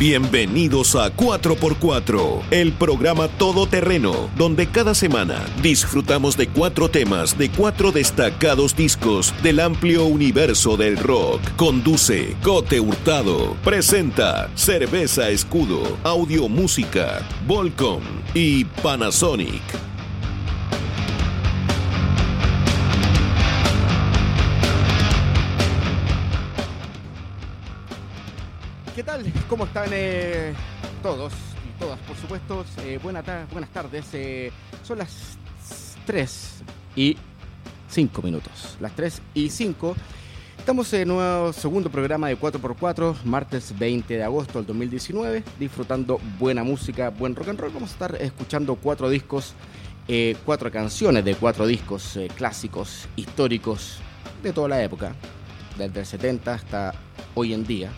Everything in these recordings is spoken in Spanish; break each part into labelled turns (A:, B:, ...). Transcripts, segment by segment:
A: Bienvenidos a 4x4, el programa todoterreno, donde cada semana disfrutamos de cuatro temas de cuatro destacados discos del amplio universo del rock. Conduce Cote Hurtado. Presenta Cerveza Escudo, Audio Música, Volcom y Panasonic.
B: ¿Cómo están eh, todos y todas? Por supuesto, eh, buenas tardes. eh, son las 3 y 5 minutos. Las 3 y 5. Estamos en nuevo segundo programa de 4x4, martes 20 de agosto del 2019, disfrutando buena música, buen rock and roll. Vamos a estar escuchando cuatro discos, cuatro canciones de cuatro discos clásicos, históricos, de toda la época, desde el 70 hasta hoy en día.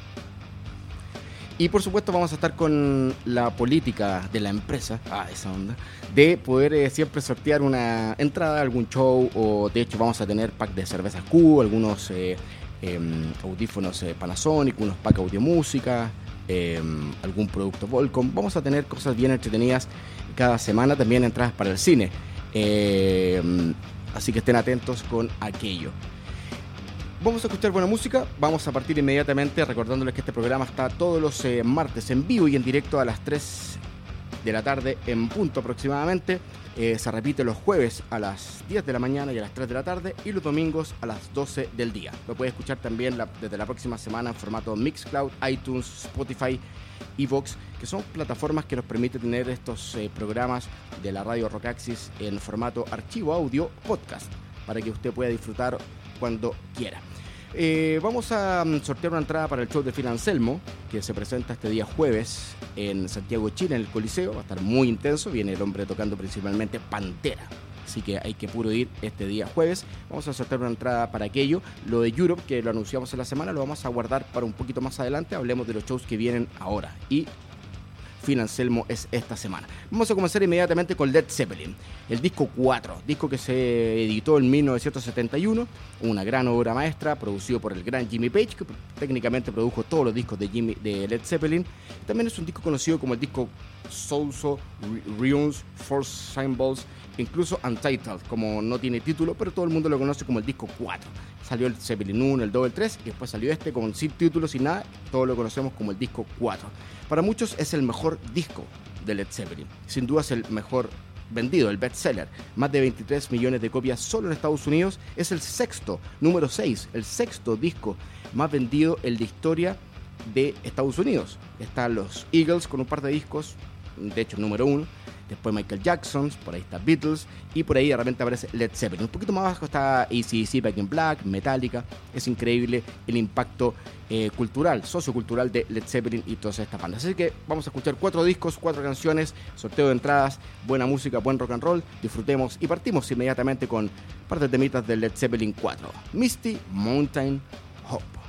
B: Y por supuesto vamos a estar con la política de la empresa, ah, esa onda, de poder eh, siempre sortear una entrada algún show o de hecho vamos a tener pack de cervezas Q, algunos eh, em, audífonos eh, Panasonic, unos pack audio música, em, algún producto Volcom. Vamos a tener cosas bien entretenidas cada semana, también entradas para el cine. Em, así que estén atentos con aquello. Vamos a escuchar buena música. Vamos a partir inmediatamente recordándoles que este programa está todos los eh, martes en vivo y en directo a las 3 de la tarde en punto aproximadamente. Eh, se repite los jueves a las 10 de la mañana y a las 3 de la tarde y los domingos a las 12 del día. Lo puede escuchar también desde la próxima semana en formato Mixcloud, iTunes, Spotify, Evox, que son plataformas que nos permiten tener estos eh, programas de la radio Rockaxis en formato archivo audio podcast para que usted pueda disfrutar cuando quiera. Eh, vamos a mm, sortear una entrada para el show de Phil Anselmo, que se presenta este día jueves en Santiago, Chile, en el Coliseo. Va a estar muy intenso. Viene el hombre tocando principalmente Pantera. Así que hay que puro ir este día jueves. Vamos a sortear una entrada para aquello. Lo de Europe, que lo anunciamos en la semana, lo vamos a guardar para un poquito más adelante. Hablemos de los shows que vienen ahora. Y Phil Anselmo es esta semana. Vamos a comenzar inmediatamente con Led Zeppelin, el disco 4, disco que se editó en 1971, una gran obra maestra, producido por el gran Jimmy Page, que técnicamente produjo todos los discos de, Jimmy, de Led Zeppelin. También es un disco conocido como el disco Soulso, Runes, Force Symbols, incluso Untitled, como no tiene título, pero todo el mundo lo conoce como el disco 4. Salió el Zeppelin 1, el 2, el 3 y después salió este con sin título, sin nada, todos lo conocemos como el disco 4. Para muchos es el mejor disco de Led Zeppelin, sin duda es el mejor vendido, el bestseller, más de 23 millones de copias solo en Estados Unidos, es el sexto, número 6, el sexto disco más vendido en la historia de Estados Unidos. Están los Eagles con un par de discos, de hecho número uno, después Michael Jackson, por ahí está Beatles y por ahí de repente aparece Led Zeppelin. Un poquito más abajo está ACDC, Back in Black, Metallica. Es increíble el impacto eh, cultural, sociocultural de Led Zeppelin y todas estas bandas. Así que vamos a escuchar cuatro discos, cuatro canciones, sorteo de entradas, buena música, buen rock and roll. Disfrutemos y partimos inmediatamente con partes de mitas de Led Zeppelin 4. Misty Mountain Hope.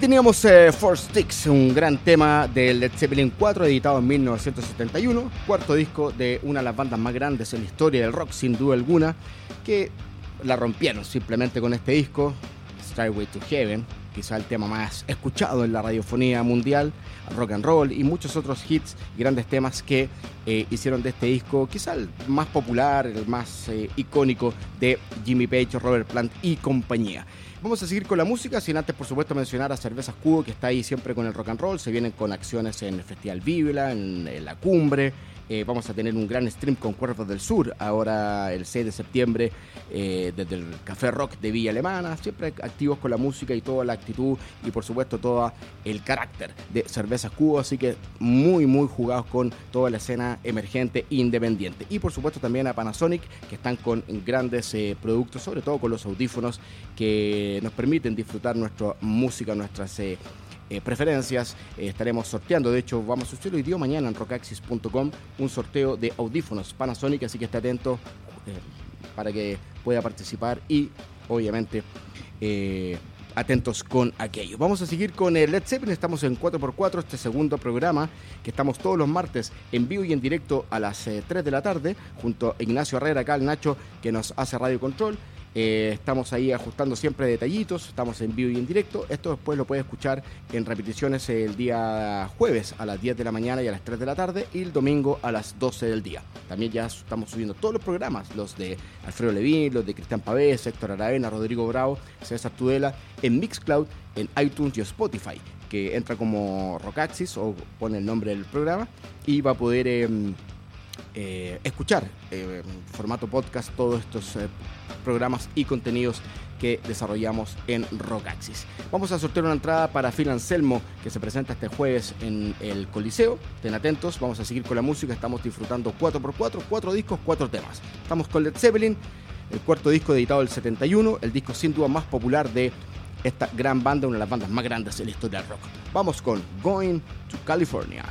B: Teníamos eh, Four Sticks, un gran tema del Led Zeppelin 4, editado en 1971, cuarto disco de una de las bandas más grandes en la historia del rock, sin duda alguna, que la rompieron simplemente con este disco, Skyway to Heaven, quizá el tema más escuchado en la radiofonía mundial, rock and roll y muchos otros hits grandes temas que eh, hicieron de este disco, quizá el más popular, el más eh, icónico de Jimmy Page, Robert Plant y compañía. Vamos a seguir con la música, sin antes, por supuesto, mencionar a Cervezas Cubo, que está ahí siempre con el rock and roll. Se vienen con acciones en el Festival Biblia, en la Cumbre, eh, vamos a tener un gran stream con Cuervos del Sur, ahora el 6 de septiembre, eh, desde el Café Rock de Villa Alemana, siempre activos con la música y toda la actitud y por supuesto todo el carácter de Cervezas Cubo, así que muy, muy jugados con toda la escena emergente independiente. Y por supuesto también a Panasonic, que están con grandes eh, productos, sobre todo con los audífonos que nos permiten disfrutar nuestra música, nuestras eh, preferencias. Eh, estaremos sorteando, de hecho, vamos a hacerlo hoy día mañana en rockaxis.com un sorteo de audífonos Panasonic, así que esté atento eh, para que pueda participar y, obviamente, atentos con aquello. Vamos a seguir con el Led Zeppelin, estamos en 4x4, este segundo programa, que estamos todos los martes en vivo y en directo a las 3 de la tarde, junto a Ignacio Herrera, acá el Nacho, que nos hace radio control. Eh, estamos ahí ajustando siempre detallitos, estamos en vivo y en directo. Esto después lo puede escuchar en repeticiones el día jueves a las 10 de la mañana y a las 3 de la tarde y el domingo a las 12 del día. También ya estamos subiendo todos los programas, los de Alfredo Levín, los de Cristian Pavés, Héctor Aravena, Rodrigo Bravo, César Tudela, en Mixcloud, en iTunes y Spotify, que entra como Rockaxis o pone el nombre del programa y va a poder... Em, eh, escuchar eh, en formato podcast todos estos eh, programas y contenidos que desarrollamos en Rockaxis. Vamos a sortear una entrada para Phil Anselmo que se presenta este jueves en el Coliseo. Estén atentos, vamos a seguir con la música. Estamos disfrutando 4x4, 4 discos, 4 temas. Estamos con Led Zeppelin, el cuarto disco editado del 71, el disco sin duda más popular de esta gran banda, una de las bandas más grandes en la historia del rock. Vamos con Going to California.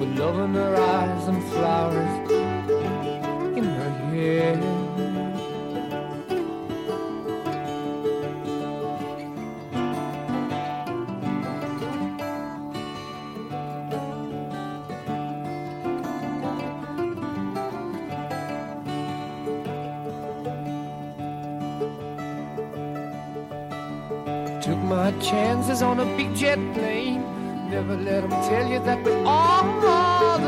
C: With love in her eyes and flowers in her hair. Took my chances on a big jet plane. Never let them tell you that we're all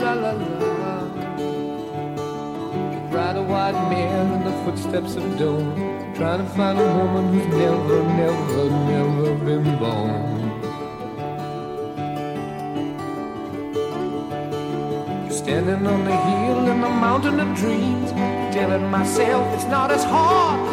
C: La la la. Ride a white mare in the footsteps of dawn, trying to find a woman who's never, never, never been born. Standing on the hill in the mountain of dreams, telling myself it's not as hard,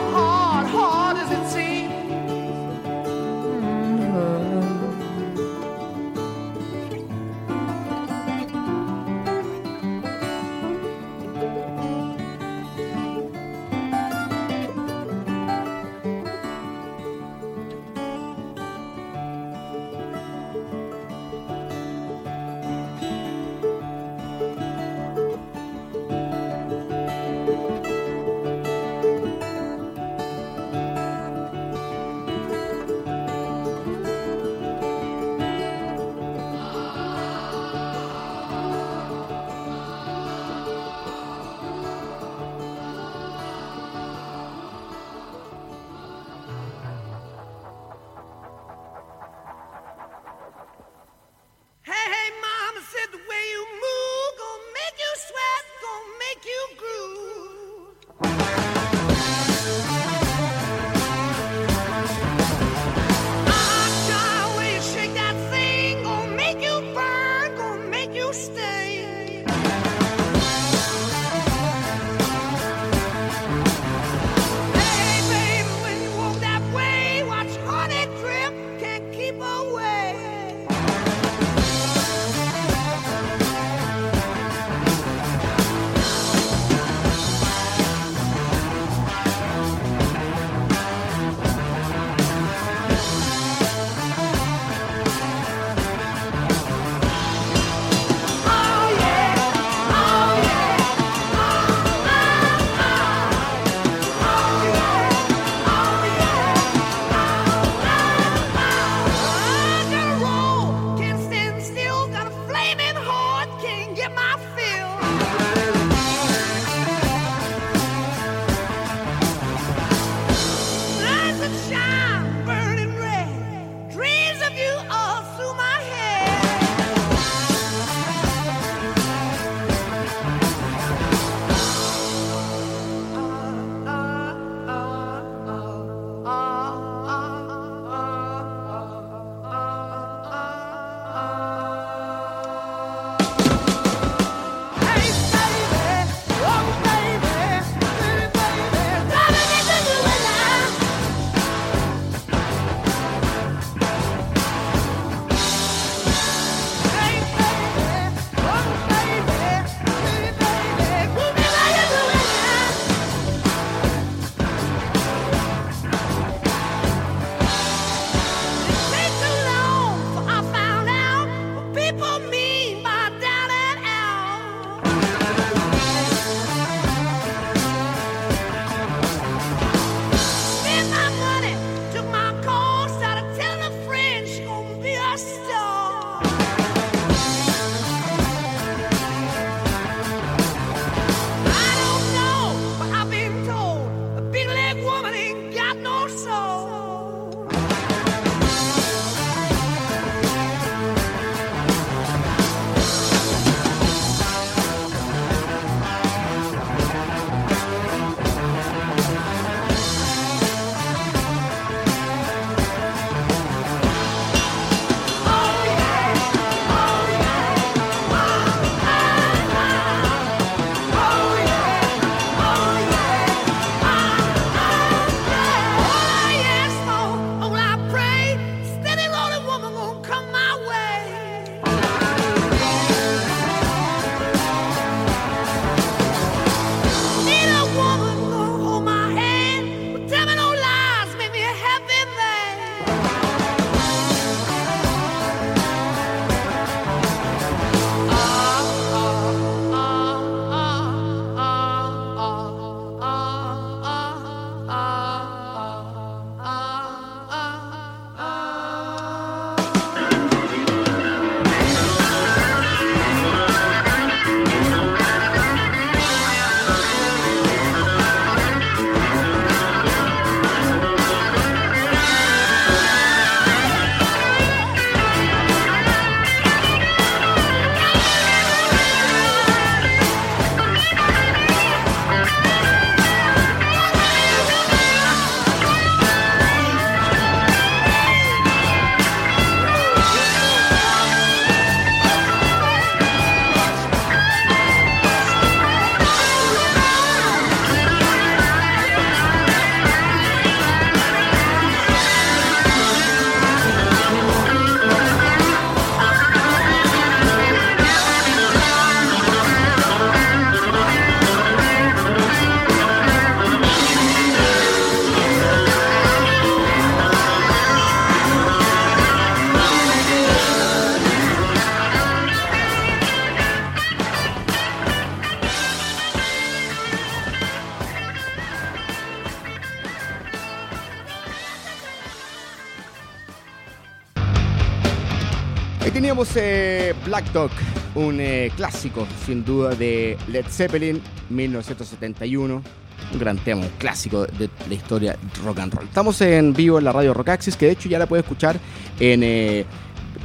B: Teníamos eh, Black Dog, un eh, clásico sin duda de Led Zeppelin, 1971. Un gran tema, un clásico de la historia rock and roll. Estamos en vivo en la radio Rock Access, que de hecho ya la puede escuchar en eh,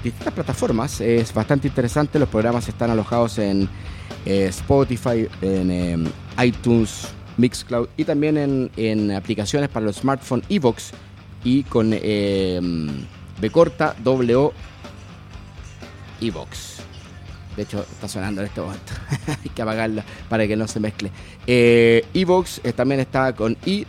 B: distintas plataformas. Es bastante interesante. Los programas están alojados en Spotify, en em, iTunes, Mixcloud y también en, en aplicaciones para los smartphones Evox y con em, B corta W Evox. De hecho, está sonando en este momento. Hay que apagarla para que no se mezcle. Eh, Evox eh, también está con I,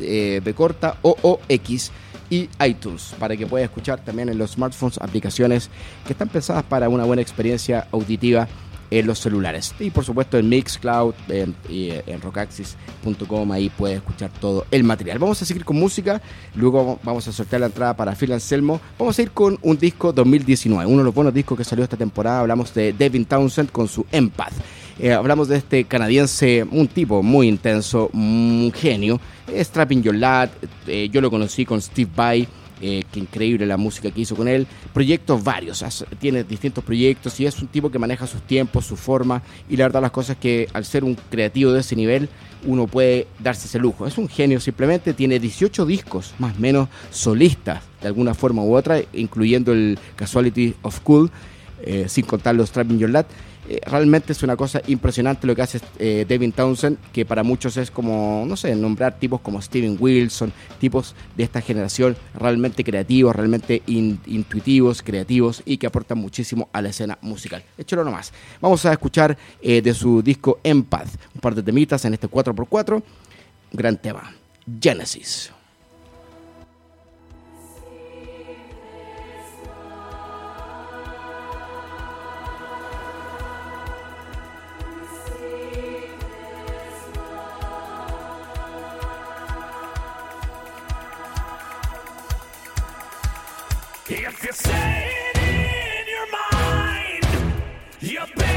B: eh, B corta, O, O, X y iTunes para que pueda escuchar también en los smartphones aplicaciones que están pensadas para una buena experiencia auditiva en los celulares. Y por supuesto en Mixcloud en, y en rockaxis.com ahí puedes escuchar todo el material. Vamos a seguir con música, luego vamos a sortear la entrada para Phil Anselmo. Vamos a ir con un disco 2019, uno de los buenos discos que salió esta temporada. Hablamos de Devin Townsend con su Empath. Eh, hablamos de este canadiense, un tipo muy intenso, un genio. Strapping Your Lad, eh, yo lo conocí con Steve Vai eh, qué increíble la música que hizo con él. Proyectos varios, tiene distintos proyectos y es un tipo que maneja sus tiempos, su forma y la verdad las cosas que al ser un creativo de ese nivel uno puede darse ese lujo. Es un genio simplemente, tiene 18 discos más o menos solistas de alguna forma u otra, incluyendo el Casualty of Cool, eh, sin contar los Trapping Your Lad. Eh, realmente es una cosa impresionante lo que hace eh, Devin Townsend, que para muchos es como, no sé, nombrar tipos como Steven Wilson, tipos de esta generación realmente creativos, realmente intuitivos, creativos y que aportan muchísimo a la escena musical. Échalo nomás. Vamos a escuchar eh, de su disco Empath, un par de temitas en este 4x4, gran tema, Genesis.
D: You're saying in your mind, you better.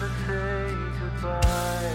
D: Say goodbye.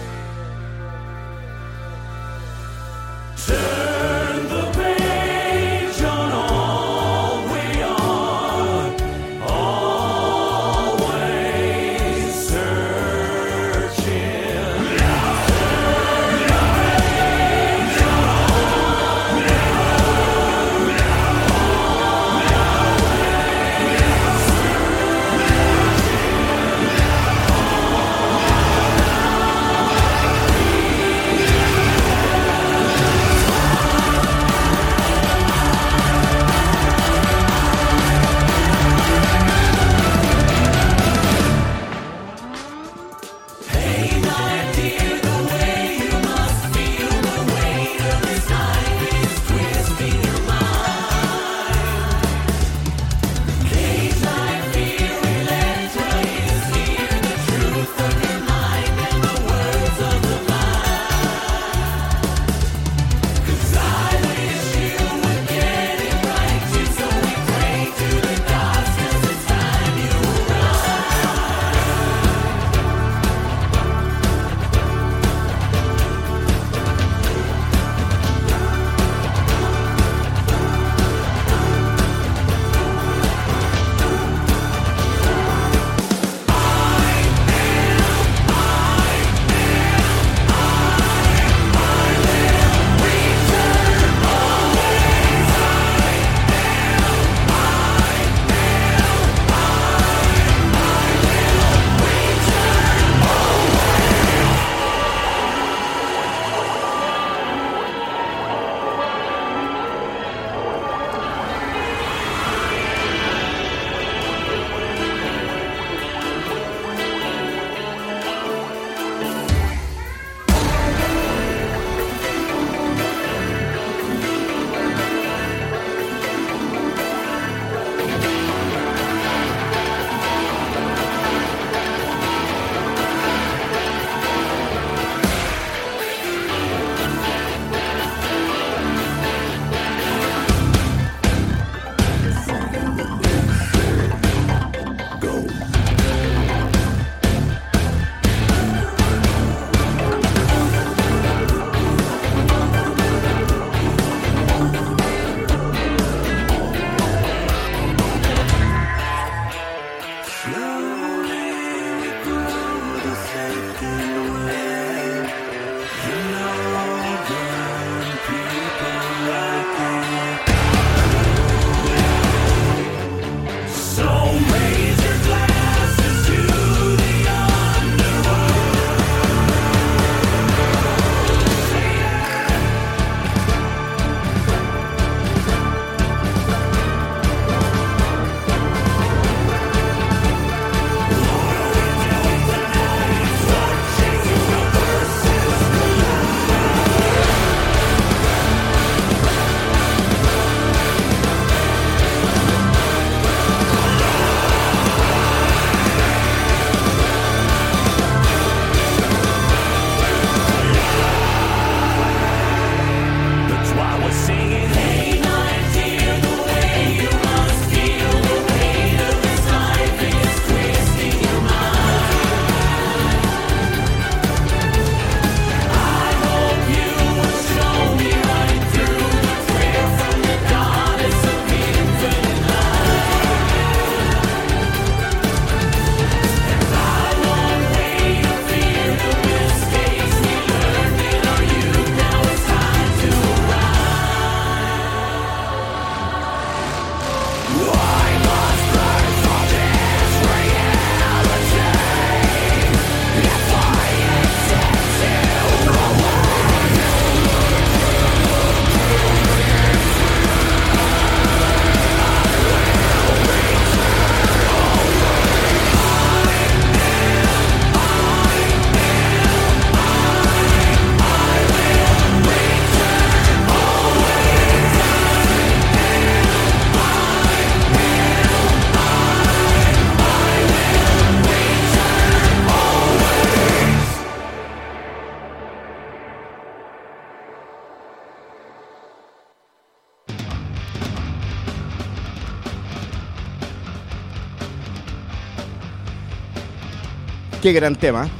B: Qué gran tema.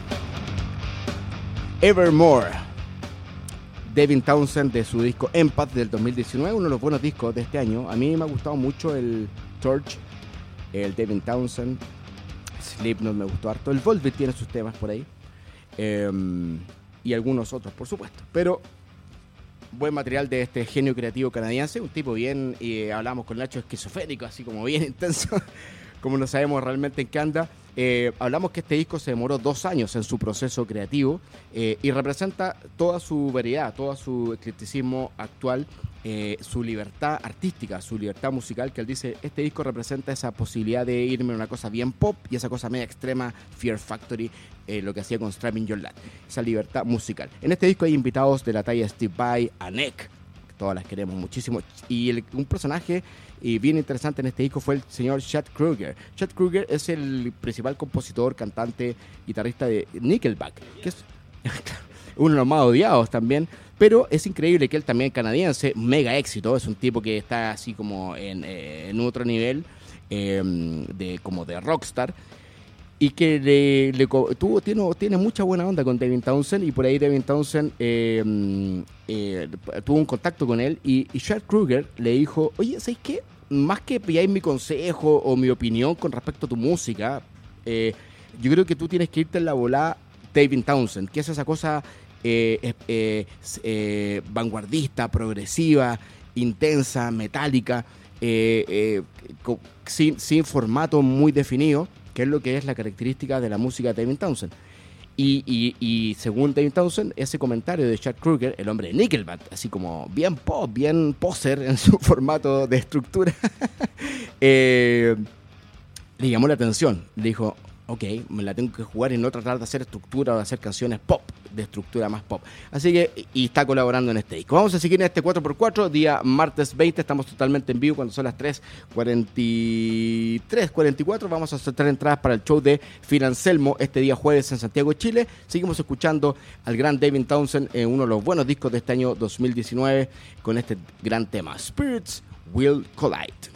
B: Evermore. Devin Townsend de su disco Empath del 2019, uno de los buenos discos de este año. A mí me ha gustado mucho el Torch, el Devin Townsend, Slipknot me gustó harto, el Volbeat tiene sus temas por ahí em, y algunos otros, por supuesto. Pero buen material de este genio creativo canadiense, un tipo bien, y hablamos con Nacho, esquizofrénico, así como bien intenso, como no sabemos realmente en qué anda. Eh, hablamos que este disco se demoró dos años en su proceso creativo eh, y representa toda su variedad, todo su eclecticismo actual, eh, su libertad artística, su libertad musical, que él dice, este disco representa esa posibilidad de irme a una cosa bien pop y esa cosa media extrema, Fear Factory, lo que hacía con Strapping Your Lad, esa libertad musical. En este disco hay invitados de la talla Steve Vai, Anek, todas las queremos muchísimo, y el- un personaje y bien interesante en este disco fue el señor Chad Kruger. Chad Kruger es el principal compositor, cantante, guitarrista de Nickelback, que es uno de los más odiados también. Pero es increíble que él también canadiense, mega éxito, es un tipo que está así como en, eh, en otro nivel eh, de como de rockstar y que le, le tuvo, tiene, mucha buena onda con Devin Townsend y por ahí Devin Townsend eh, mm, eh, tuvo un contacto con él y, y Chad Kruger le dijo, oye, ¿sabes qué? Más que pilláis mi consejo o mi opinión con respecto a tu música, eh, yo creo que tú tienes que irte en la volada Devin Townsend, que es esa cosa eh, vanguardista, progresiva, intensa, metálica, sin, sin formato muy definido, que es lo que es la característica de la música de David Townsend. Y, según David Townsend, ese comentario de Chad Kruger, el hombre de Nickelback, así como bien pop, bien poser en su formato de estructura, eh, le llamó la atención. Le dijo, ok, me la tengo que jugar y no tratar de hacer estructura o de hacer canciones pop, de estructura más pop. Así que, y está colaborando en este disco. Vamos a seguir en este 4x4, día martes 20, estamos totalmente en vivo cuando son las 3.43, 44. Vamos a soltar entradas para el show de Phil Anselmo este día jueves en Santiago, Chile. Seguimos escuchando al gran David Townsend en uno de los buenos discos de este año 2019 con este gran tema, Spirits Will Collide.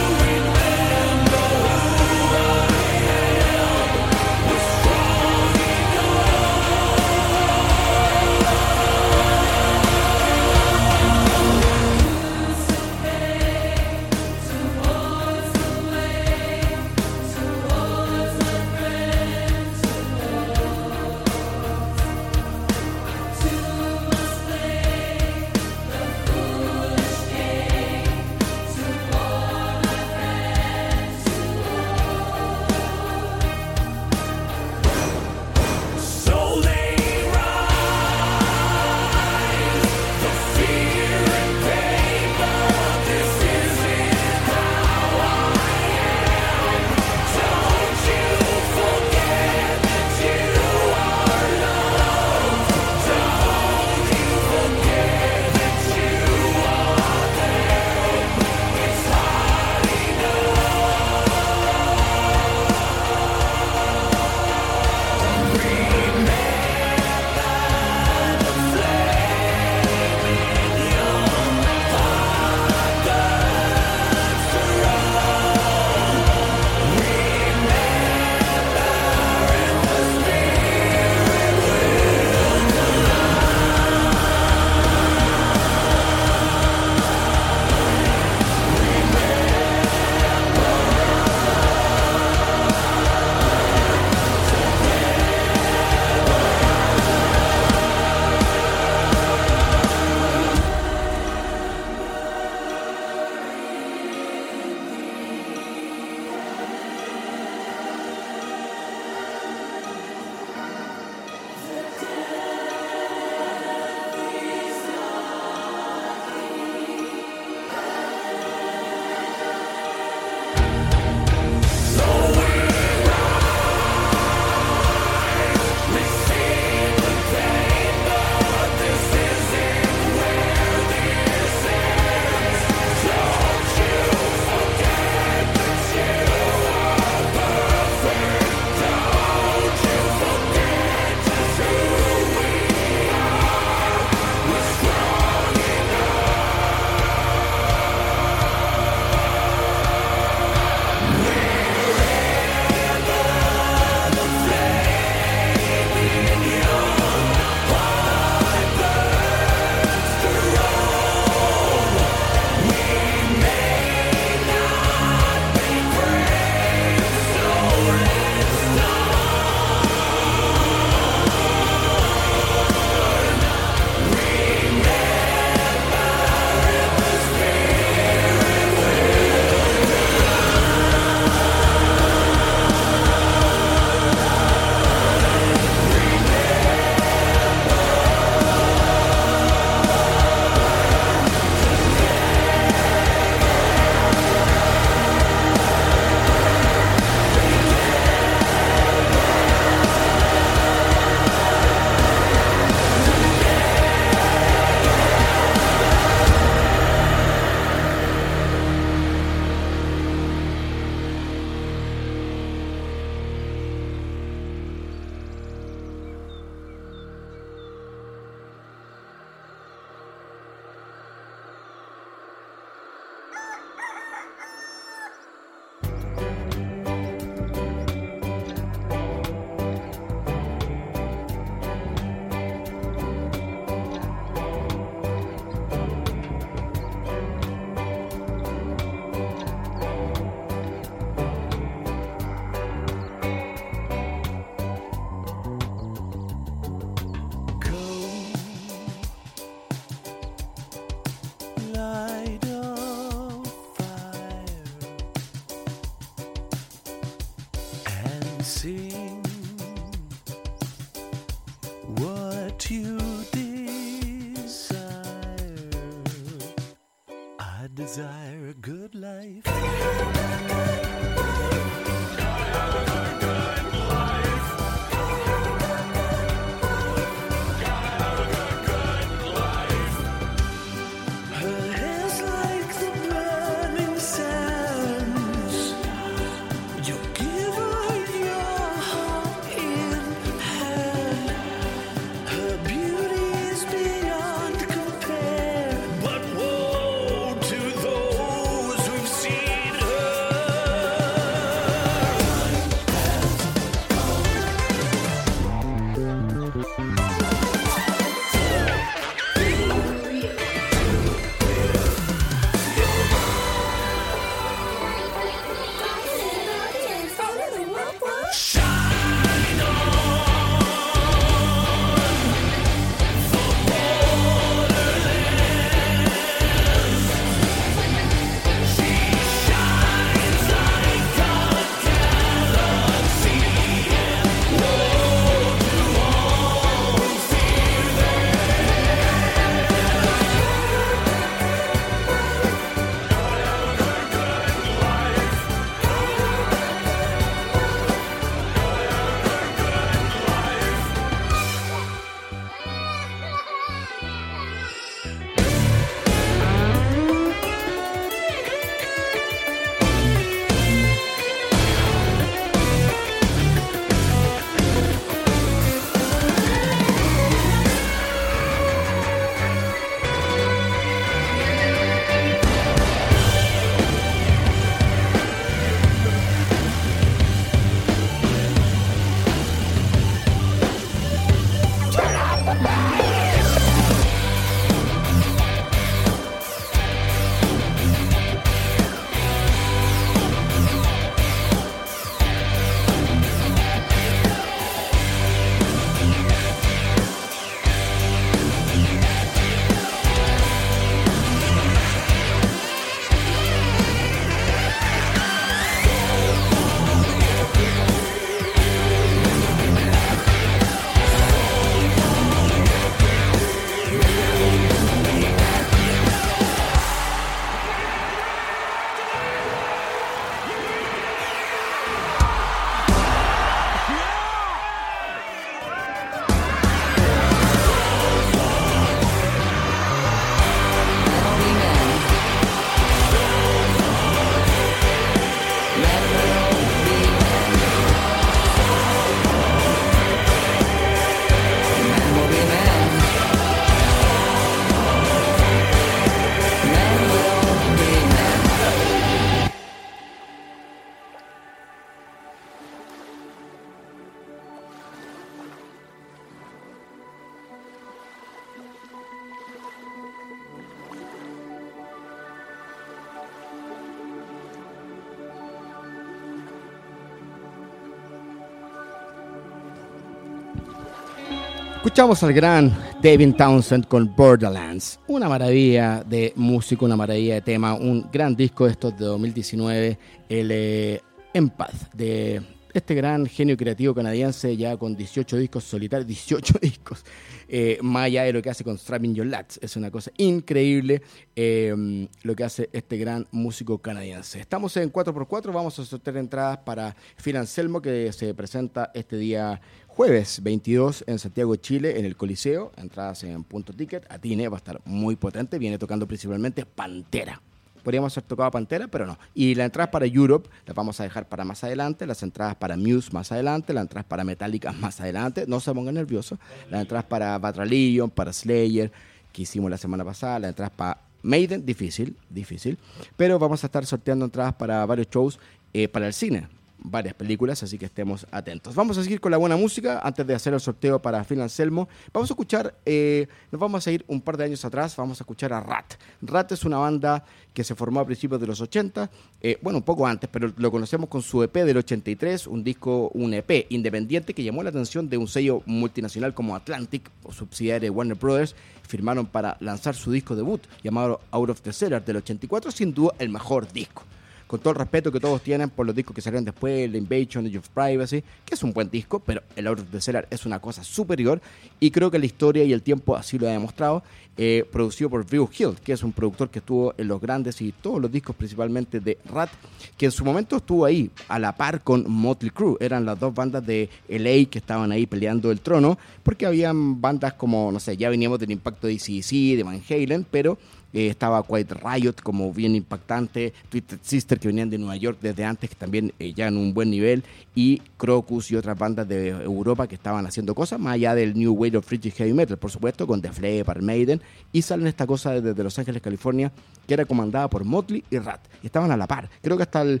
B: Escuchamos al gran David Townsend con Borderlands, una maravilla de música, una maravilla de tema, un gran disco de estos de 2019, el eh, Empath, de este gran genio creativo canadiense ya con 18 discos solitarios, 18 discos, eh, más allá de lo que hace con Strapping Your Lats, es una cosa increíble eh, lo que hace este gran músico canadiense. Estamos en 4x4, vamos a sortear entradas para Phil Anselmo que se presenta este día jueves 22 en Santiago, Chile, en el Coliseo. Entradas en punto ticket. Atine va a estar muy potente. Viene tocando principalmente Pantera. Podríamos haber tocado Pantera, pero no. Y las entradas para Europe las vamos a dejar para más adelante. Las entradas para Muse más adelante. Las entradas para Metallica más adelante. No se pongan nerviosos. Las entradas para Batra Legion, para Slayer, que hicimos la semana pasada. Las entradas para Maiden, difícil, difícil. Pero vamos a estar sorteando entradas para varios shows eh, para el cine varias películas, así que estemos atentos. Vamos a seguir con la buena música antes de hacer el sorteo para Phil Anselmo. Vamos a escuchar, eh, nos vamos a ir un par de años atrás, vamos a escuchar a Rat. Rat es una banda que se formó a principios de los 80, eh, bueno, un poco antes, pero lo conocemos con su EP del 83, un disco, un EP independiente que llamó la atención de un sello multinacional como Atlantic, o subsidiaria de Warner Brothers, firmaron para lanzar su disco debut llamado Out of the Cellar del 84, sin duda el mejor disco con todo el respeto que todos tienen por los discos que salieron después, el Invasion, Age of Privacy, que es un buen disco, pero el Out of the Cellar es una cosa superior y creo que la historia y el tiempo así lo ha demostrado. Eh, producido por Drew Hill, que es un productor que estuvo en los grandes y todos los discos principalmente de Rat, que en su momento estuvo ahí a la par con Motley Crue. Eran las dos bandas de LA que estaban ahí peleando el trono, porque habían bandas como, no sé, ya veníamos del impacto de ACDC, de Van Halen, pero eh, estaba Quiet Riot como bien impactante, Twisted Sister que venían de Nueva York desde antes, que también eh, ya en un buen nivel, y Crocus y otras bandas de Europa que estaban haciendo cosas, más allá del New Wave of British Heavy Metal, por supuesto, con The Flavor, Maiden, y salen esta cosa desde Los Ángeles, California, que era comandada por Motley y Rat, y estaban a la par. Creo que hasta el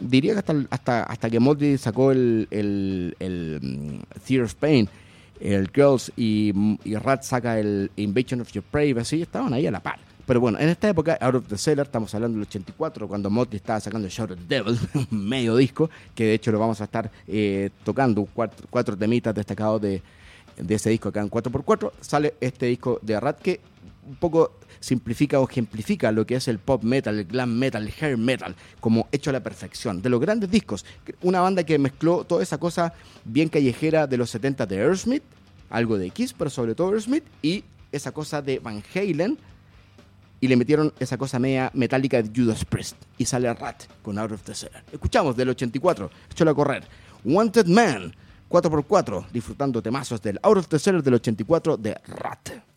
B: diría que hasta, hasta, hasta que Motley sacó el, el, mm, Theater of Pain, el Girls y, Rat saca el Invasion of Your Privacy, estaban ahí a la par. Pero bueno, en esta época, Out of the Cellar, estamos hablando del 84, cuando Motley estaba sacando Shout at the Devil, medio disco, que de hecho lo vamos a estar eh, tocando, cuatro, cuatro temitas destacados de, de ese disco acá en 4x4, sale este disco de Rat que un poco simplifica o ejemplifica lo que es el pop metal, el glam metal, el hair metal, como hecho a la perfección. De los grandes discos, una banda que mezcló toda esa cosa bien callejera de los 70 de Aerosmith, algo de Kiss, pero sobre todo Aerosmith, y esa cosa de Van Halen, y le metieron esa cosa media metálica de Judas Priest, y sale Rat con Out of the Cellar. Escuchamos del 84, échalo a correr. Wanted Man, 4x4, disfrutando temazos del Out of the Cellar del 84 de Rat.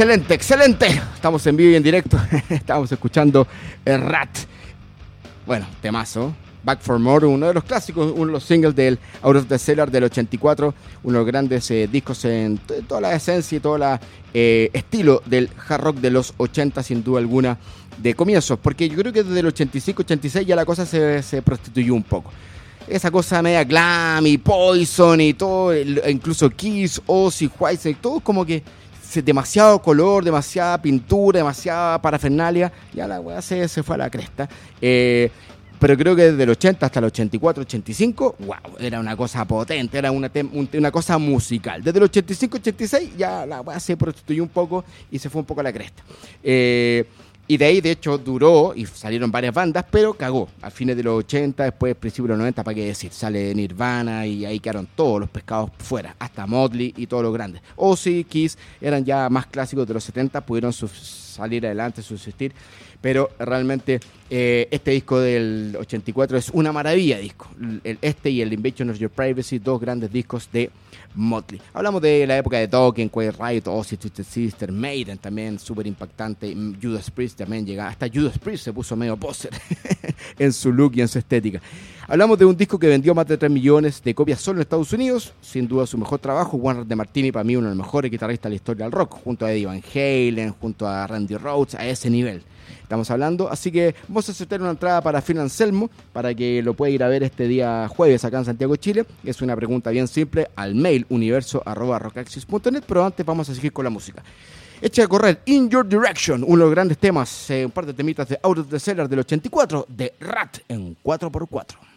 B: Excelente, excelente. Estamos en vivo y en directo. Estamos escuchando el Rat. Bueno, temazo. Back for More, uno de los clásicos, uno de los singles del Out of the Cellar del 84, uno de los grandes eh, discos en toda la esencia y todo el estilo del hard rock de los 80, sin duda alguna, de comienzos. Porque yo creo que desde el 85-86 ya la cosa se, se prostituyó un poco esa cosa media glam y Poison y todo, incluso Kiss, Ozzy, Whitesnake, todo como que demasiado color, demasiada pintura, demasiada parafernalia, ya la weá se, se fue a la cresta. Eh, pero creo que desde el 80 hasta el 84, 85, wow, era una cosa potente, era una, una cosa musical. Desde el 85, 86 ya la weá se prostituyó un poco y se fue un poco a la cresta. Eh, y de ahí, de hecho, duró y salieron varias bandas, pero cagó. A fines de los 80, después, principios de los 90, ¿para qué decir? Sale Nirvana y ahí quedaron todos los pescados fuera, hasta Motley y todos los grandes. Ozzy, Kiss eran ya más clásicos de los 70, pudieron salir adelante, subsistir, pero realmente eh, este disco del 84 es una maravilla disco. El, este y el Invasion of Your Privacy, dos grandes discos de Motley. Hablamos de la época de Dokken, Quiet Riot, Ozzy, Twisted Sister, Maiden también, súper impactante. Mm, Judas Priest también llega. Hasta Judas Priest se puso medio poser en su look y en su estética. Hablamos de un disco que vendió más de 3 millones de copias solo en Estados Unidos. Sin duda su mejor trabajo. Warner de Martini, para mí, uno de los mejores guitarristas de la historia del rock. Junto a Eddie Van Halen, junto a Randy Rhoads, a ese nivel. Estamos hablando, así que vamos a aceptar una entrada para Phil Anselmo para que lo pueda ir a ver este día jueves acá en Santiago, Chile. Es una pregunta bien simple al mail universo.rocaxis.net, pero antes vamos a seguir con la música. Echa a correr In Your Direction, uno de los grandes temas, eh, un par de temitas de Out of the Cellar del 84 de Rat en 4x4.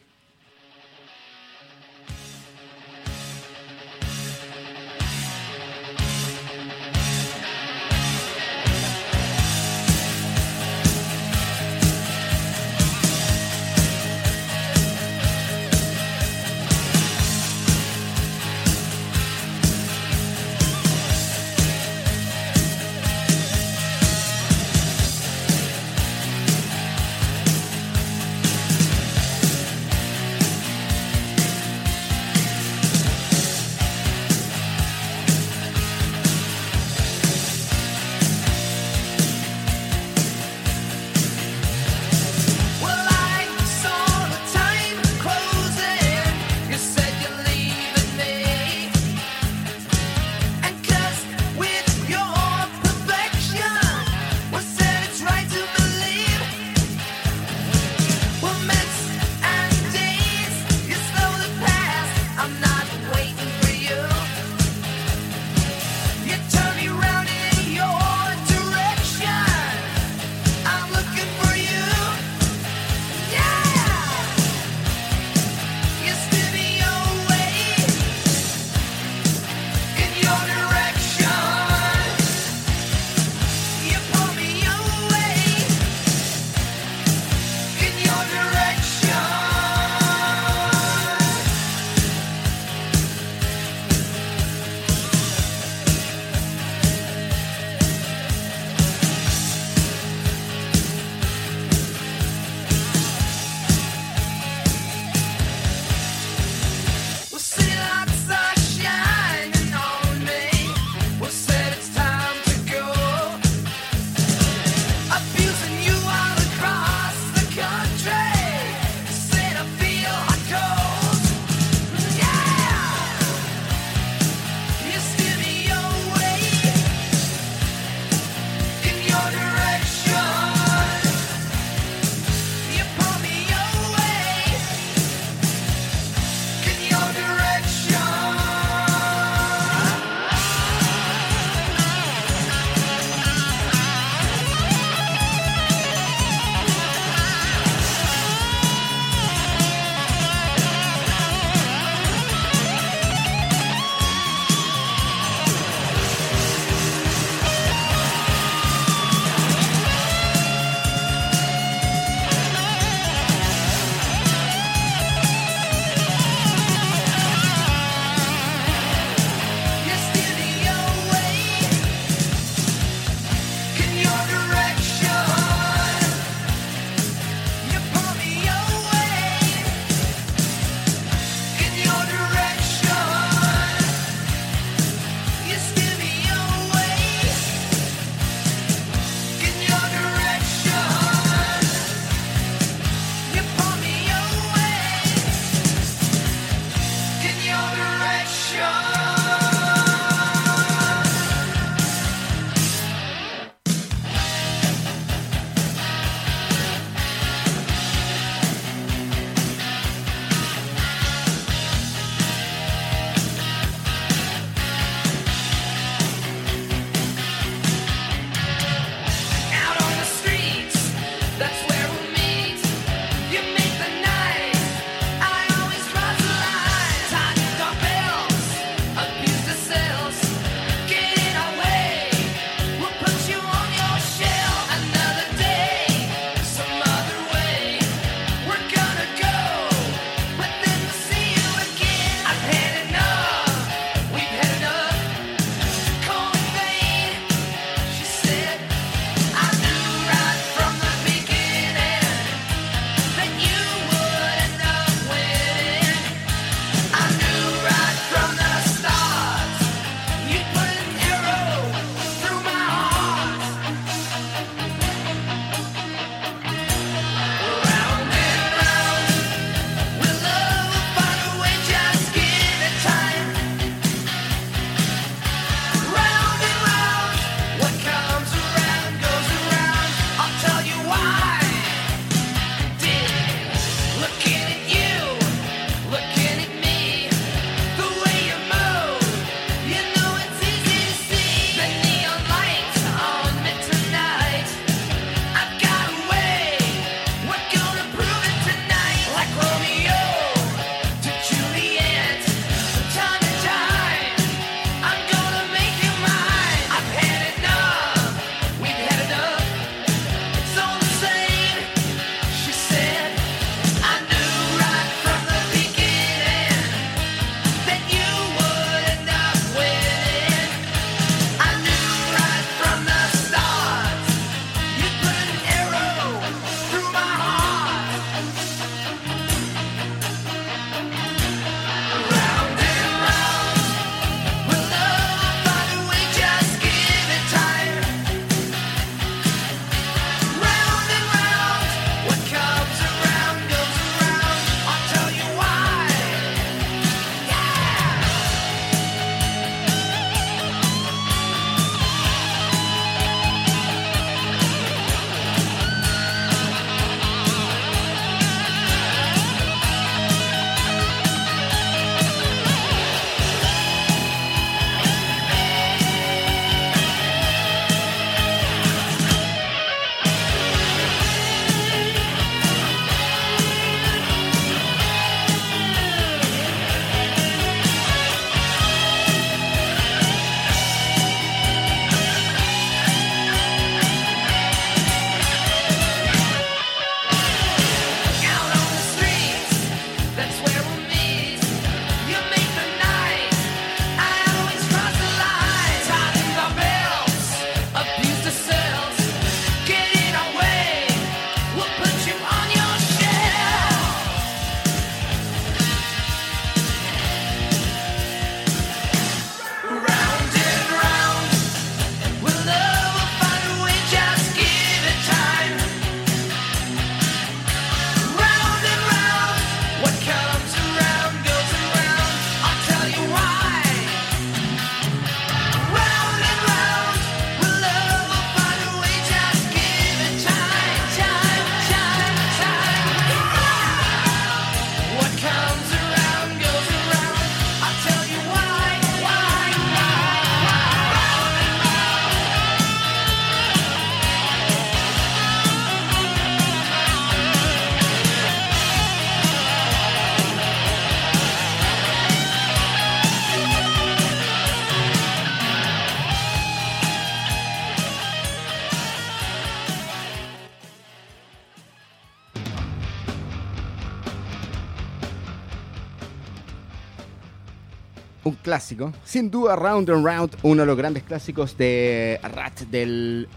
B: Sin duda Round and Round, uno de los grandes clásicos de Rat del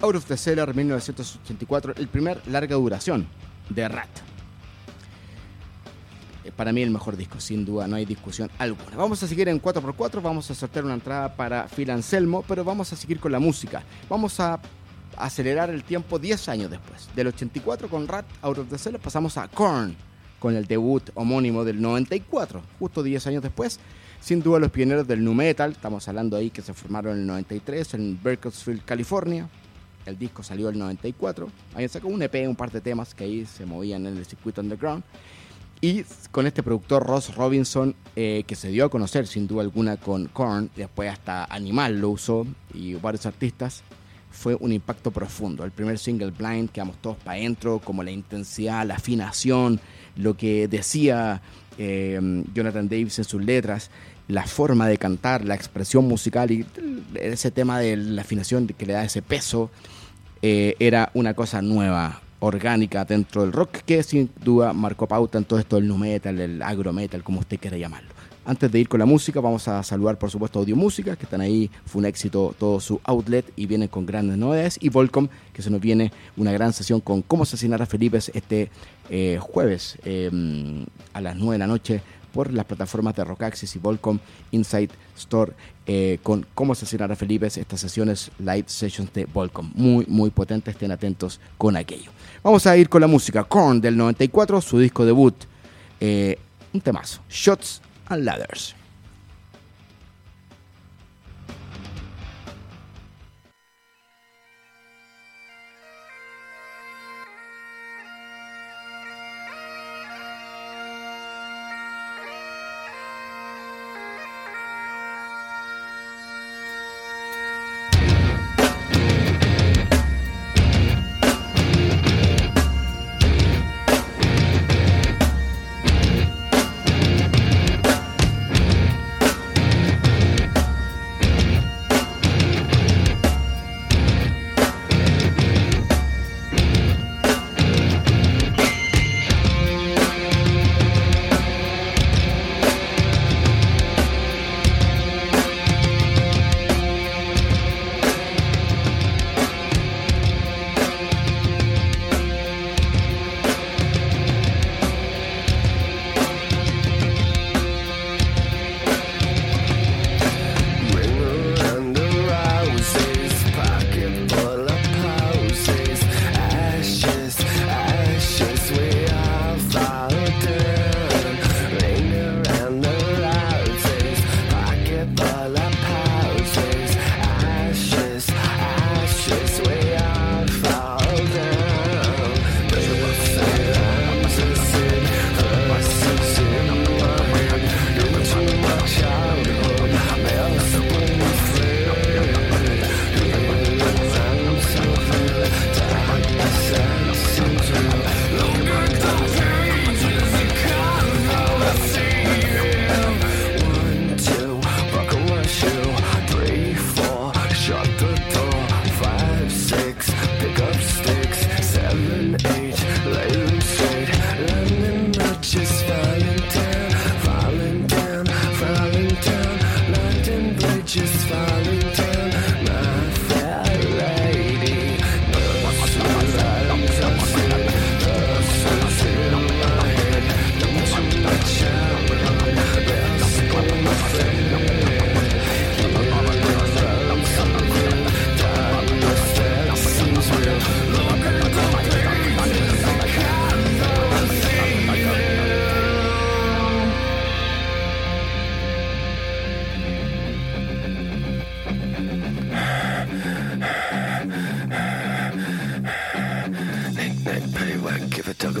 B: Out of the Cellar 1984, el primer larga duración de Rat. Eh, Para mí el mejor disco, sin duda, no hay discusión alguna. Vamos a seguir en 4x4, vamos a sortear una entrada para Phil Anselmo, pero vamos a seguir con la música. Vamos a acelerar el tiempo 10 años después. Del 84 con Rat Out of the Cellar pasamos a Korn con el debut homónimo del 94, justo 10 años después. Sin duda los pioneros del nu metal, estamos hablando ahí que se formaron en el 93 en Bakersfield, California. El disco salió el 94. Ahí sacó un EP, un par de temas que ahí se movían en el circuito underground. Y con este productor Ross Robinson, eh, que se dio a conocer sin duda alguna con Korn, después hasta Animal lo usó y varios artistas, fue un impacto profundo. El primer single Blind, quedamos todos para adentro, como la intensidad, la afinación, lo que decía eh, Jonathan Davis en sus letras, la forma de cantar, la expresión musical y ese tema de la afinación que le da ese peso, eh, era una cosa nueva, orgánica dentro del rock que sin duda marcó pauta en todo esto del nu metal, el agro metal, como usted quiera llamarlo. Antes de ir con la música, vamos a saludar por supuesto a Audio Música, que están ahí, fue un éxito todo su outlet y vienen con grandes novedades. Y Volcom, que se nos viene una gran sesión con Cómo asesinar a Felipe este eh, jueves eh, a las 9 de la noche por las plataformas de Rock Access y Volcom Insight Store eh, con Cómo asesinar a Felipe, estas sesiones live sessions de Volcom. Muy, muy potentes, estén atentos con aquello. Vamos a ir con la música. Korn del 94, su disco debut. eh, un temazo. Shots and Ladders.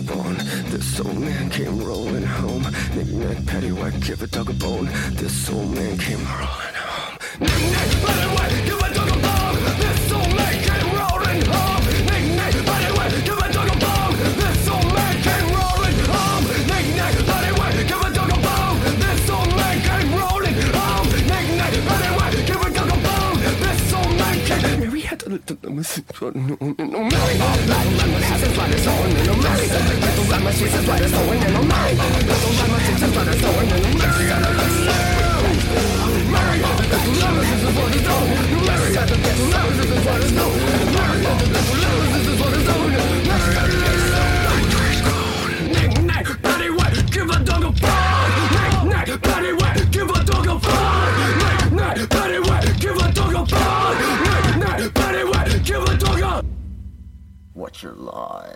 C: Bone. This old man came rolling home. Knick-knack, paddywhack, give a dog a bone. This old man came rolling home. Knick-knack, paddywhack, give a sudden no no mind Little hasn't blood is on in a mind Little lamb has Jesus blood is on in a mind Little lamb has Jesus blood is on in a Mary Mary Little lamb has Jesus blood is on Mary Little lamb has Jesus blood is on Mary Little lamb has Jesus blood is on July.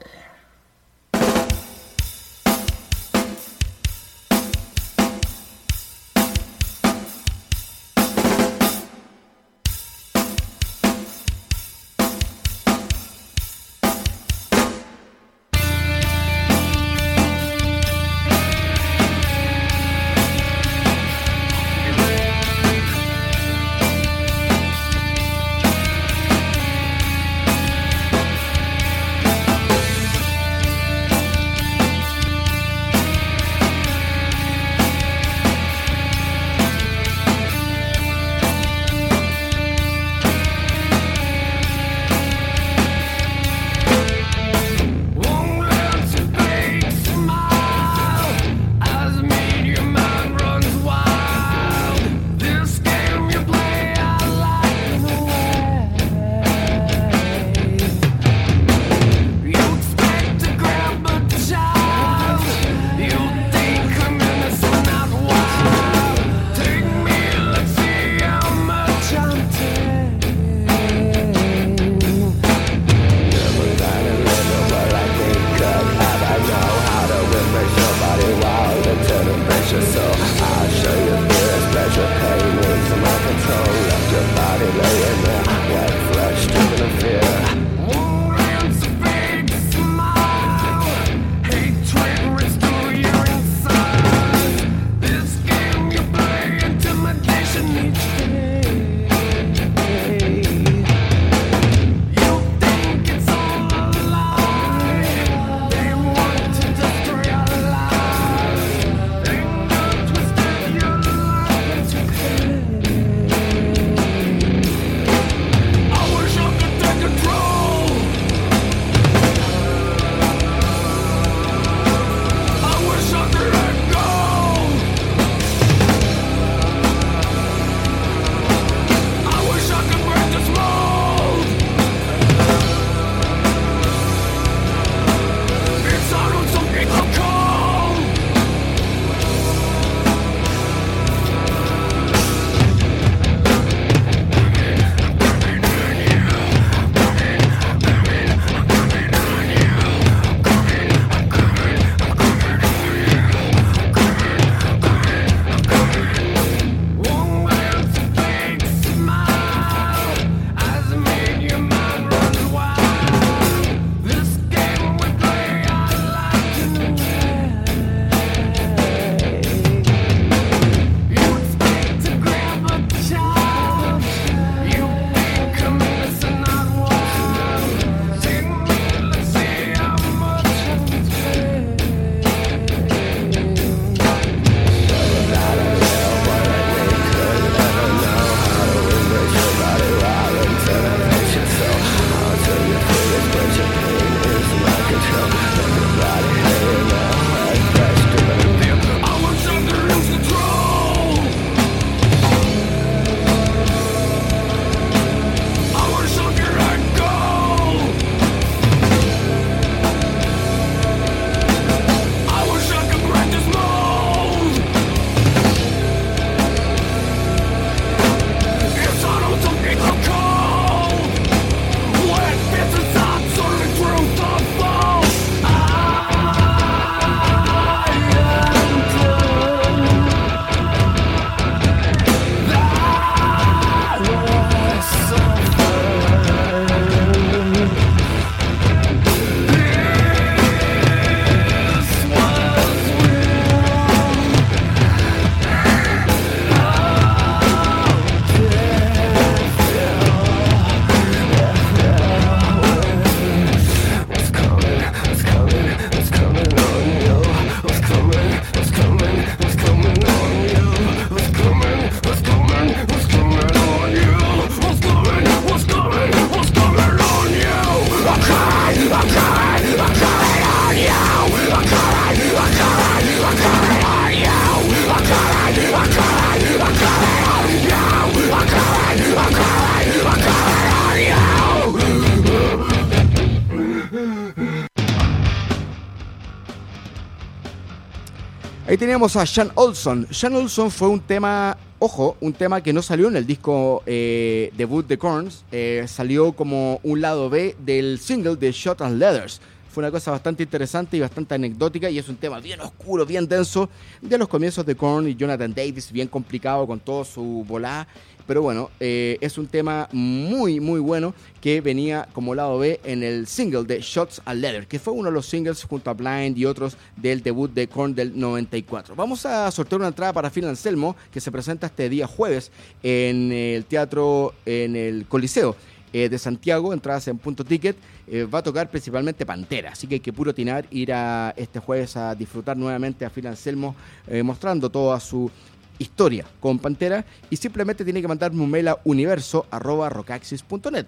B: Ahí teníamos a Sean Olson. Sean Olson fue un tema Ojo, un tema que no salió en el disco eh, debut de Korns, eh, salió como un lado B del single de Shot and Leathers. Fue una cosa bastante interesante y bastante anecdótica y es un tema bien oscuro, bien denso de los comienzos de Korn y Jonathan Davis, bien complicado con todo su volá. Pero bueno, eh, es un tema muy, muy bueno que venía como lado B en el single de Shots and Leather, que fue uno de los singles junto a Blind y otros del debut de Korn del 94. Vamos a sortear una entrada para Phil Anselmo, que se presenta este día jueves en el teatro, en el Coliseo eh, de Santiago, entradas en punto ticket. Eh, va a tocar principalmente Pantera, así que hay que puro tinar, ir a este jueves a disfrutar nuevamente a Phil Anselmo, mostrando toda su historia con Pantera y simplemente tiene que mandarme un mail a universo.rocaxis.net.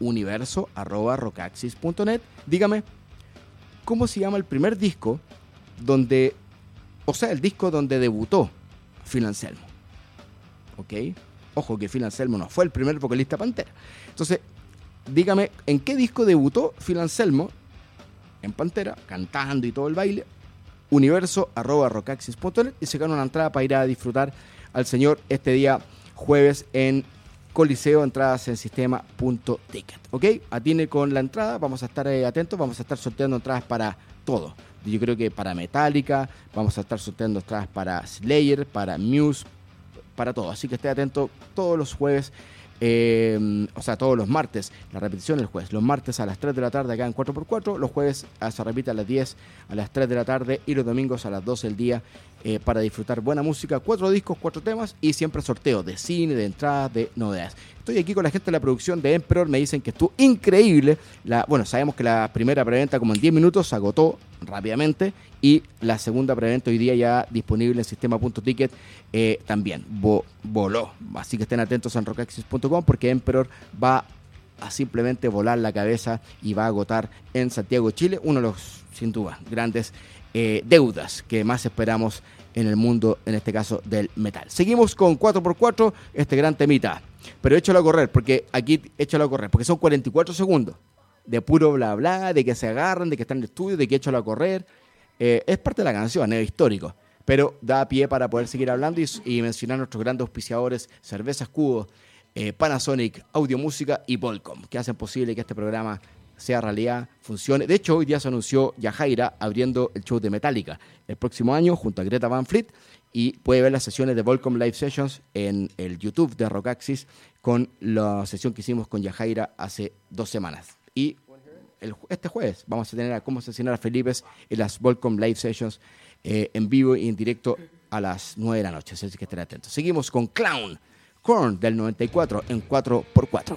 B: Universo.rocaxis.net. Dígame, ¿cómo se llama el primer disco donde, o sea, el disco donde debutó Phil Anselmo? ¿Ok? Ojo que Phil Anselmo no fue el primer vocalista Pantera. Entonces, dígame, ¿en qué disco debutó Phil Anselmo? En Pantera, cantando y todo el baile universo.rocaxis.net y se gana una entrada para ir a disfrutar al señor este día jueves en Coliseo, entradas en sistema.ticket. ¿Ok? Atiene con la entrada, vamos a estar eh, atentos, vamos a estar sorteando entradas para todo. Yo creo que para Metallica, vamos a estar sorteando entradas para Slayer, para Muse, para todo. Así que esté atento todos los jueves. Eh, o sea, todos los martes, la repetición el jueves, los martes a las 3 de la tarde acá en 4x4, los jueves ah, se repite a las 10, a las 3 de la tarde. Y los domingos a las 12 del día eh, para disfrutar buena música, cuatro discos, cuatro temas y siempre sorteo de cine, de entradas, de novedades. Estoy aquí con la gente de la producción de Emperor, me dicen que estuvo increíble. La, bueno, sabemos que la primera preventa como en 10 minutos se agotó rápidamente y la segunda preventa hoy día ya disponible en sistema.ticket eh, también vo- voló. Así que estén atentos en rockaxis.com porque Emperor va a simplemente volar la cabeza y va a agotar en Santiago, Chile, uno de los, sin duda, grandes eh, deudas que más esperamos en el mundo, en este caso del metal. Seguimos con 4x4, este gran temita. Pero échalo a correr, porque aquí échalo a correr, porque son 44 segundos de puro bla bla, de que se agarran, de que están en el estudio, de que échalo a correr. Eh, es parte de la canción, es histórico. Pero da pie para poder seguir hablando y, mencionar nuestros grandes auspiciadores, Cerveza Escudo, eh, Panasonic, Audio Música y Volcom, que hacen posible que este programa sea realidad, funcione. De hecho, hoy día se anunció Yajaira abriendo el show de Metallica el próximo año junto a Greta Van Fleet y puede ver las sesiones de Volcom Live Sessions en el YouTube de Rockaxis con la sesión que hicimos con Yajaira hace dos semanas. Y el este jueves vamos a tener a cómo asesinar a Felipe en las Volcom Live Sessions eh, en vivo y en directo a las 9 de la noche, así que estén atentos. Seguimos con Clown, Korn del 94 en 4x4.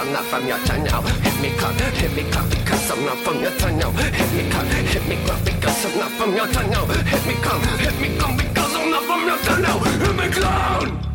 E: I'm
C: not from your town. Now Hit me cut, hit me cut because I'm not from your town. Now Hit me cut, hit me cut because I'm not from your town. Now Hit me come, hit me come because I'm not from your town. Now Hit me clown.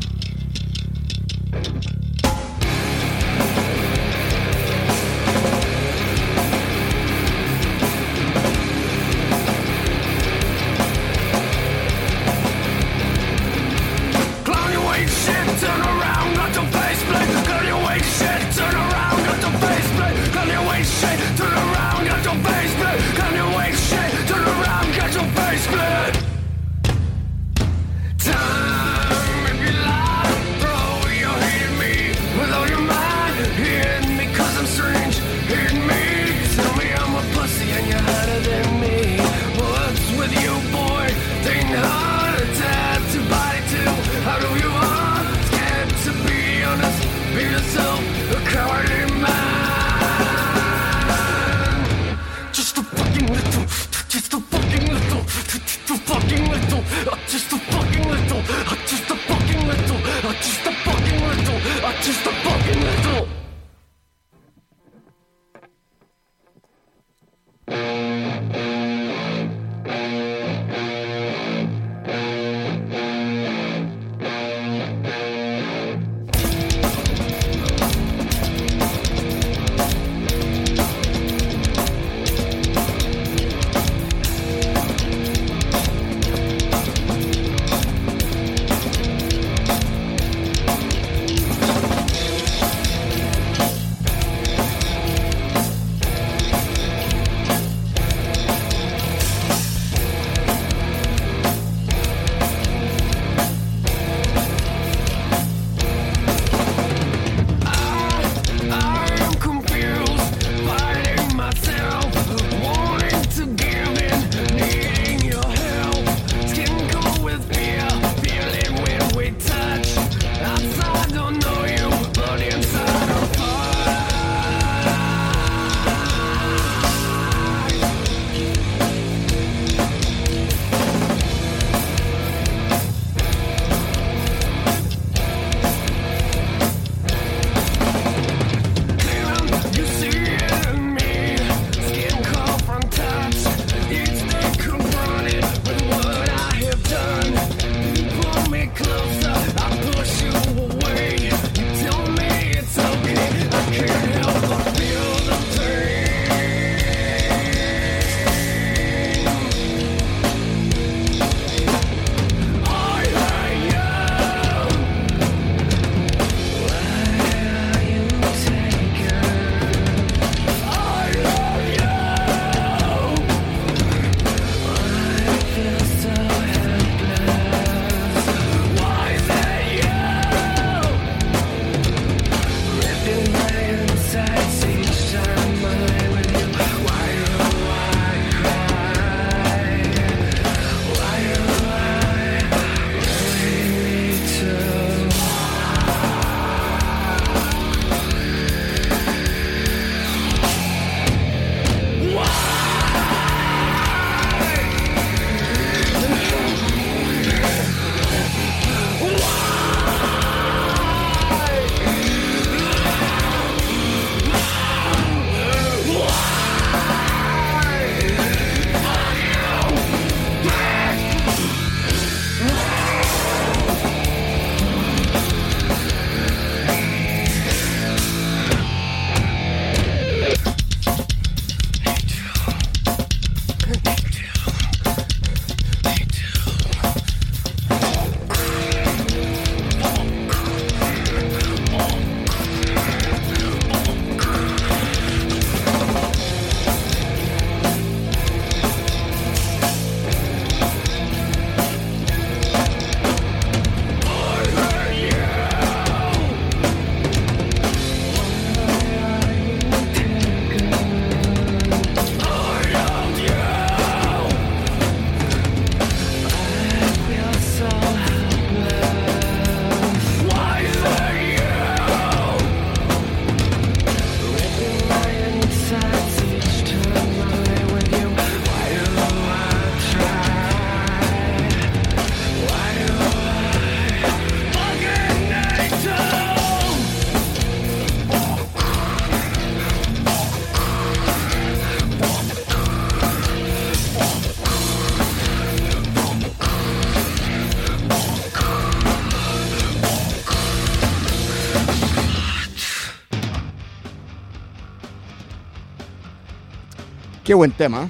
B: Qué buen tema.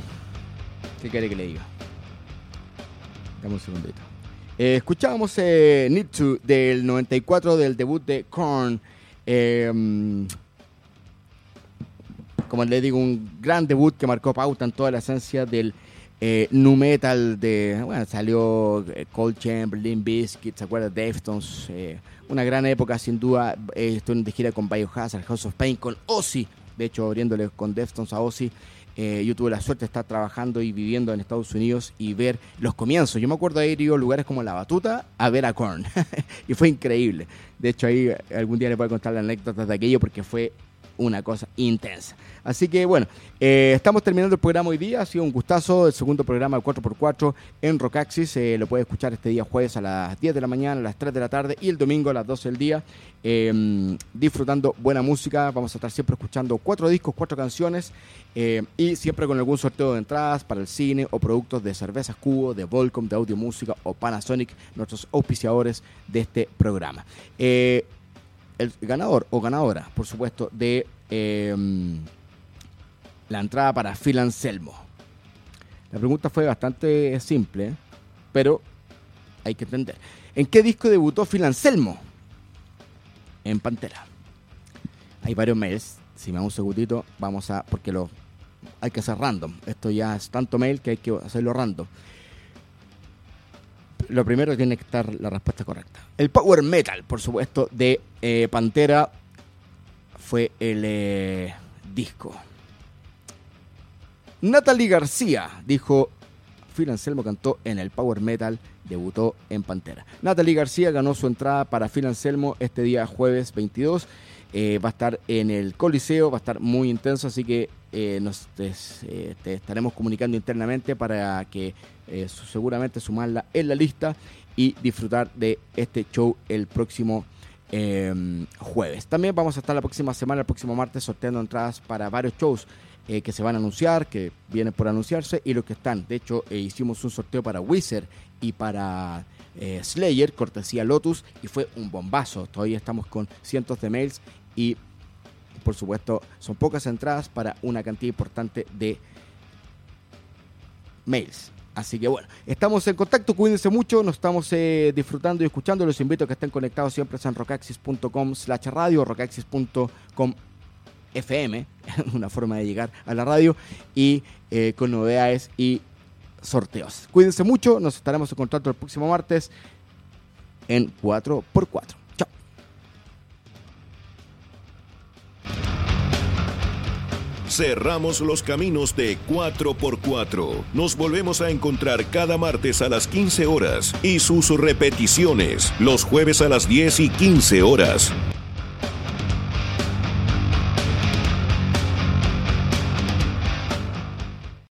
B: ¿Qué quiere que le diga? Dame un segundito. Eh, escuchábamos eh, Need to del 94 del debut de Korn. Eh, como le digo, un gran debut que marcó pauta en toda la esencia del eh, nu metal de bueno salió eh, Cold Chamberlain, Biscuit, se acuerda Deftones, eh, una gran época sin duda. Eh, estuve de gira con Biohazard, House of Pain, con Ozzy, de hecho abriéndole con Deftones a Ozzy. Eh, yo tuve la suerte de estar trabajando y viviendo en Estados Unidos y ver los comienzos. Yo me acuerdo de ido a lugares como La Batuta a ver a Korn. y fue increíble. De hecho, ahí algún día le voy a contar las anécdotas de aquello porque fue una cosa intensa. Así que bueno, eh, estamos terminando el programa hoy día. Ha sido un gustazo el segundo programa de 4x4 en Rockaxis. Eh, lo puede escuchar este día jueves a las 10 de la mañana, a las 3 de la tarde y el domingo a las 12 del día. eh, disfrutando buena música. Vamos a estar siempre escuchando cuatro discos, cuatro canciones eh, y siempre con algún sorteo de entradas para el cine o productos de cervezas Cubo, de Volcom, de Audio Música o Panasonic, nuestros auspiciadores de este programa. Eh, el ganador o ganadora, por supuesto, de eh, la entrada para Phil Anselmo. La pregunta fue bastante simple, pero hay que entender. ¿En qué disco debutó Phil Anselmo? En Pantera. Hay varios mails. Si me da un segundito, vamos a. Porque lo hay que hacer random. Esto ya es tanto mail que hay que hacerlo random. Lo primero tiene que estar la respuesta correcta. El power metal, por supuesto, de eh, Pantera fue el eh, disco. Natalie García dijo, Phil Anselmo cantó en el power metal, debutó en Pantera. Natalie García ganó su entrada para Phil Anselmo este día jueves 22. Eh, va a estar en el Coliseo, va a estar muy intenso, así que nos te estaremos comunicando internamente para que eh, seguramente sumarla en la lista y disfrutar de este show el próximo eh, jueves. También vamos a estar la próxima semana, el próximo martes, sorteando entradas para varios shows eh, que se van a anunciar, que vienen por anunciarse y los que están. De hecho, eh, hicimos un sorteo para Wizard y para Slayer, cortesía Lotus, y fue un bombazo. Todavía estamos con cientos de mails y, por supuesto, son pocas entradas para una cantidad importante de mails. Así que bueno, estamos en contacto, cuídense mucho, nos estamos eh, disfrutando y escuchando. Los invito a que estén conectados siempre en rocaxis.com slash radio, rocaxis.com FM, una forma de llegar a la radio, y eh, con novedades y sorteos. Cuídense mucho, nos estaremos en contacto el próximo martes en 4x4.
A: Cerramos los caminos de 4x4. Nos volvemos a encontrar cada martes a las 15 horas y sus repeticiones los jueves a las 10 y 15 horas.